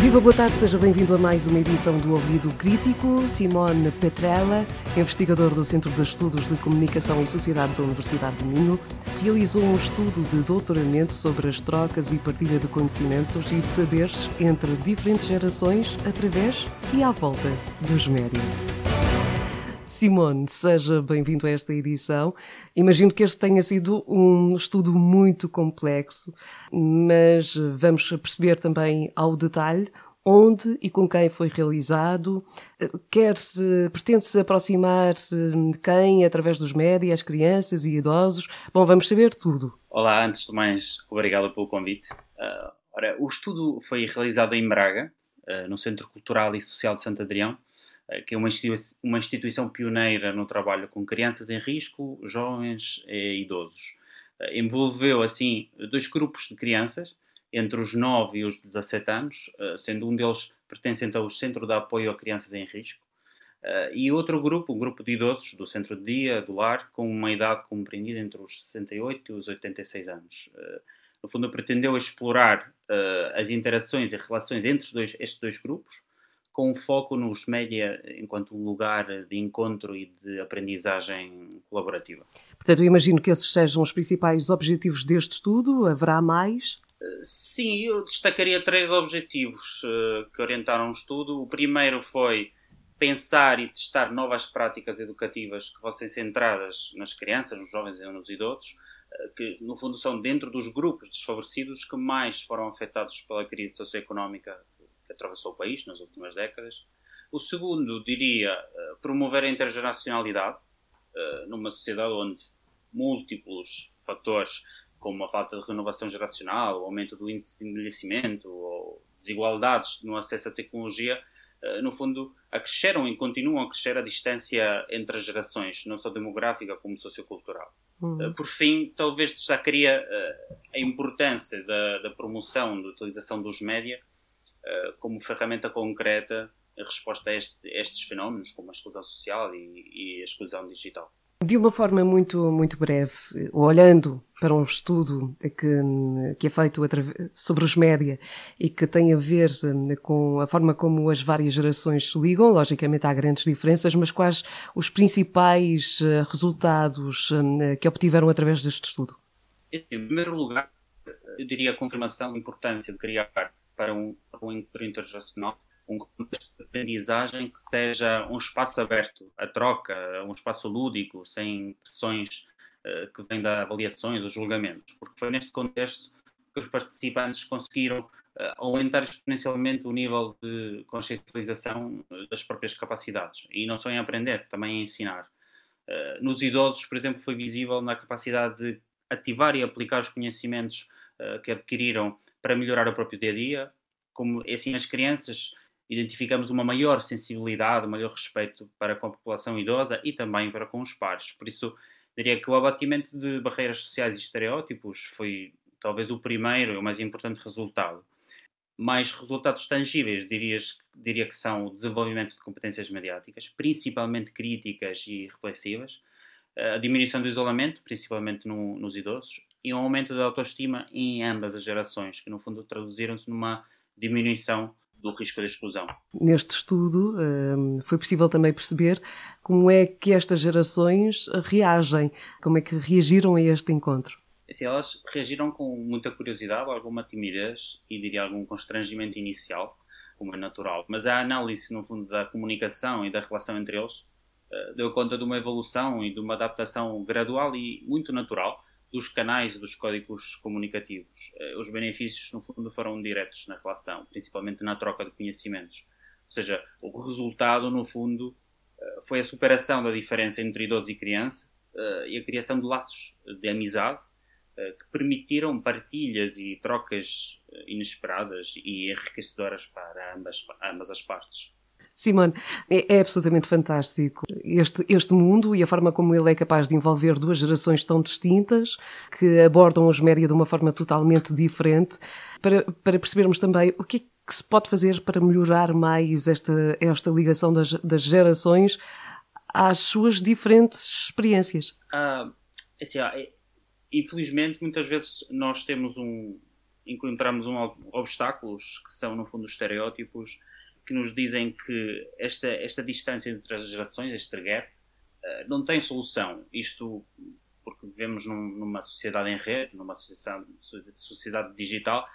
Viva, boa tarde, seja bem-vindo a mais uma edição do Ouvido Crítico. Simone Petrella, investigador do Centro de Estudos de Comunicação e Sociedade da Universidade de Minho, realizou um estudo de doutoramento sobre as trocas e partilha de conhecimentos e de saberes entre diferentes gerações através e à volta dos médias. Simone, seja bem-vindo a esta edição. Imagino que este tenha sido um estudo muito complexo, mas vamos perceber também ao detalhe onde e com quem foi realizado, quer-se, pretende-se aproximar de quem através dos médias, crianças e idosos. Bom, vamos saber tudo. Olá, antes de mais, obrigado pelo convite. Uh, ora, o estudo foi realizado em Braga, uh, no Centro Cultural e Social de Santo Adrião, que é uma, institui uma instituição pioneira no trabalho com crianças em risco, jovens e idosos. envolveu, assim, dois grupos de crianças, entre os 9 e os 17 anos, eh, sendo um deles pertencente ao Centro de Apoio a Crianças em Risco, eh, e outro grupo, um grupo de idosos do Centro de Dia, do Lar, com uma idade compreendida entre os 68 e os 86 anos. Eh, no fundo, pretendeu explorar as interações e relações entre estes dois grupos, com foco nos média enquanto lugar de encontro e de aprendizagem colaborativa. Portanto, eu imagino que esses sejam os principais objetivos deste estudo. Haverá mais? Sim, eu destacaria três objetivos uh, que orientaram o estudo. O primeiro foi pensar e testar novas práticas educativas que fossem centradas nas crianças, nos jovens e nos idosos, uh, que no fundo são dentro dos grupos desfavorecidos que mais foram afetados pela crise socioeconómica atravessou o país nas últimas décadas. O segundo, diria, uh, promover a intergeracionalidade numa sociedade onde múltiplos fatores como a falta de renovação geracional, o aumento do índice de envelhecimento ou desigualdades no acesso à tecnologia, eh, no fundo, acresceram e continuam a crescer a distância entre as gerações, não só demográfica como sociocultural. Uhum. Eh, por fim, talvez destacaria eh, a importância da, da promoção da utilização dos média como ferramenta concreta em resposta a, este, a, estes fenómenos, como a exclusão social e, e a exclusão digital. De uma forma muito, muito breve, olhando para um estudo que, que é feito sobre os média e que tem a ver hum, com a forma como as várias gerações se ligam, logicamente há grandes diferenças, mas quais os principais eh, resultados que obtiveram através deste estudo? Em primeiro lugar, eu diria a confirmação da importância de criar para um, para um encontro intergeracional um contexto de aprendizagem que seja um espaço aberto à troca, um espaço lúdico, sem pressões uh, que vêm das avaliações ou julgamentos, porque foi neste contexto que os participantes conseguiram uh, aumentar exponencialmente o nível de consciencialização eh, das próprias capacidades, e não só em aprender, também em ensinar. Uh, nos idosos, por exemplo, foi visível na capacidade de ativar e aplicar os conhecimentos que adquiriram para melhorar o próprio dia a dia, como assim as crianças identificamos uma maior sensibilidade, um maior respeito para com a população idosa e também para com os pares. Por isso, diria que o abatimento de barreiras sociais e estereótipos foi talvez o primeiro e o mais importante resultado. Mais resultados tangíveis, dirias, diria que são o desenvolvimento de competências mediáticas, principalmente críticas e reflexivas, a diminuição do isolamento, principalmente no, nos idosos, e um aumento da autoestima em ambas as gerações, que no fundo traduziram-se numa diminuição do risco de exclusão. Neste estudo hum, foi possível também perceber como é que estas gerações reagem, como é que reagiram a este encontro. Assim, elas reagiram com muita curiosidade, alguma timidez e diria algum constrangimento inicial, como é natural. Mas a análise, no fundo, da comunicação e da relação entre eles uh, deu conta de uma evolução e de uma adaptação gradual e muito natural dos canais dos códigos comunicativos. Eh, os benefícios, no fundo, foram diretos na relação, principalmente na troca de conhecimentos. Ou seja, o resultado, no fundo, eh, foi a superação da diferença entre idoso e criança eh, e a criação de laços de amizade que permitiram partilhas e trocas inesperadas e enriquecedoras para ambas, ambas as partes. Simone, é, é, absolutamente fantástico este, este mundo e a forma como ele é capaz de envolver duas gerações tão distintas que abordam os média de uma forma totalmente diferente para, para percebermos também o que é que se pode fazer para melhorar mais esta, esta ligação das, das gerações às suas diferentes experiências. Ah, assim, ah, infelizmente, muitas vezes nós temos um, encontramos um, obstáculos que são, no fundo, os estereótipos que nos dizem que esta, esta distância entre as gerações, este gap, uh, não tem solução. Isto porque vivemos num, numa sociedade em rede, numa sociedade, sociedade digital,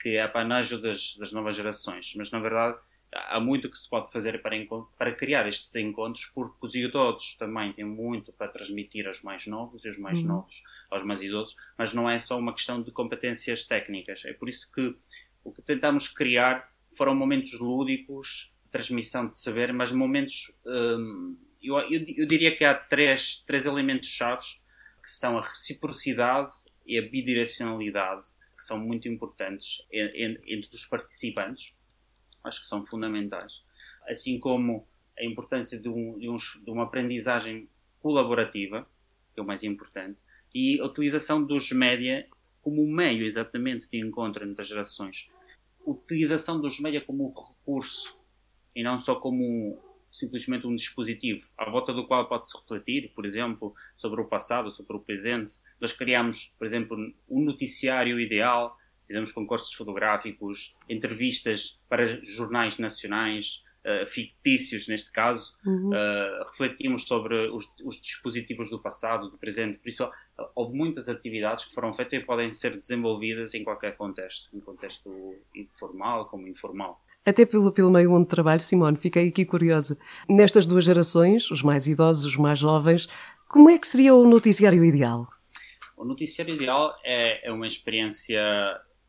que é apanágio das, das novas gerações. Mas, na verdade, há muito que se pode fazer para, para criar estes encontros, porque os idosos também têm muito para transmitir aos mais novos e os mais uhum. novos aos mais idosos, mas não é só uma questão de competências técnicas. É por isso que o que tentamos criar foram momentos lúdicos, transmissão de saber, mas momentos. Hum, eu, eu, eu, diria que há três, três elementos chaves que são a reciprocidade e a bidirecionalidade, que são muito importantes entre os participantes acho que são fundamentais. Assim como a importância de, um, de, um, de uma aprendizagem colaborativa, que é o mais importante, e a utilização dos média como meio exatamente de encontro entre as gerações. Utilização dos média como um recurso e não só como um, simplesmente um dispositivo à volta do qual pode-se refletir, por exemplo, sobre o passado, sobre o presente. Nós criamos, por exemplo, um noticiário ideal fizemos concursos fotográficos, entrevistas para jornais nacionais, uh, fictícios neste caso, uhum. uh, refletimos sobre os, os, dispositivos do passado, do presente, por isso houve muitas atividades que foram feitas e podem ser desenvolvidas em qualquer contexto, em contexto informal como informal. Até pelo, pelo meio onde trabalho, Simone, fiquei aqui curiosa. Nestas duas gerações, os mais idosos, os mais jovens, como é que seria o noticiário ideal? O noticiário ideal é, é uma experiência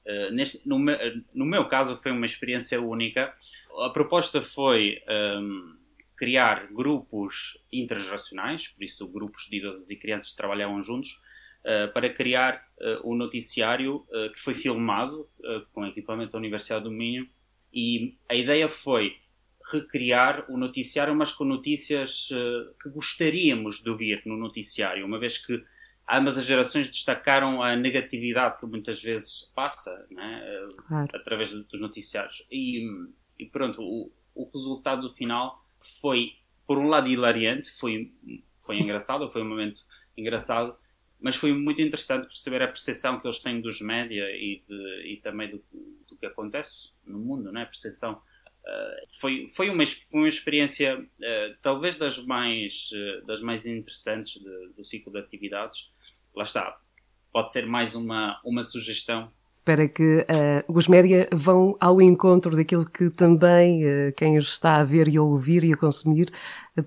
eh, neste, no, meu, no, meu caso foi uma experiência única. A proposta foi um, ehm, criar grupos intergeracionais, por isso grupos de idosos e crianças trabalhavam juntos, uh, para criar uh, um noticiário que foi filmado com equipamento da Universidade do Minho e a ideia foi recriar o noticiário, mas com notícias que gostaríamos de ouvir no noticiário, uma vez que ambas as gerações destacaram a negatividade que muitas vezes passa né, claro. através dos noticiários. E, e pronto, o, o, resultado final foi, por um lado, hilariante, foi, foi engraçado, foi um momento engraçado, mas foi muito interessante perceber a percepção que eles têm dos média e, de, e também do, do que acontece no mundo, né? a percepção Uh, foi, foi, uma, uma experiência uh, talvez das mais, uh, das mais interessantes de, do ciclo de atividades. Lá está, pode ser mais uma, uma sugestão. Para que os média vão ao encontro daquilo que também quem os está a ver e a ouvir e a consumir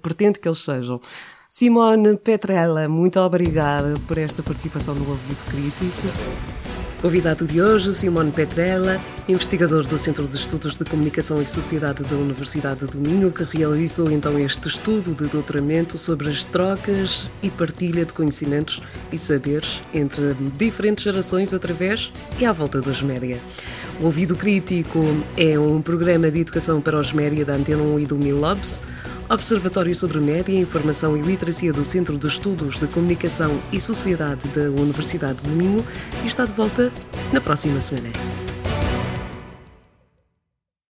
pretende que eles sejam. Simone Petrella, muito obrigada por esta participação no Ouvido Crítico. Convidado de hoje, Simone Petrella, investigador do Centro de Estudos de Comunicação e Sociedade da Universidade do Minho, que realizou então este estudo de doutoramento sobre as trocas e partilha de conhecimentos e saberes entre diferentes gerações através e à volta dos média. O Ouvido Crítico é um programa de educação para os média da Antena 1 e do Milobs, Observatório sobre Média, Informação e Literacia do Centro de Estudos de Comunicação e Sociedade da Universidade do Minho está de volta na próxima semana.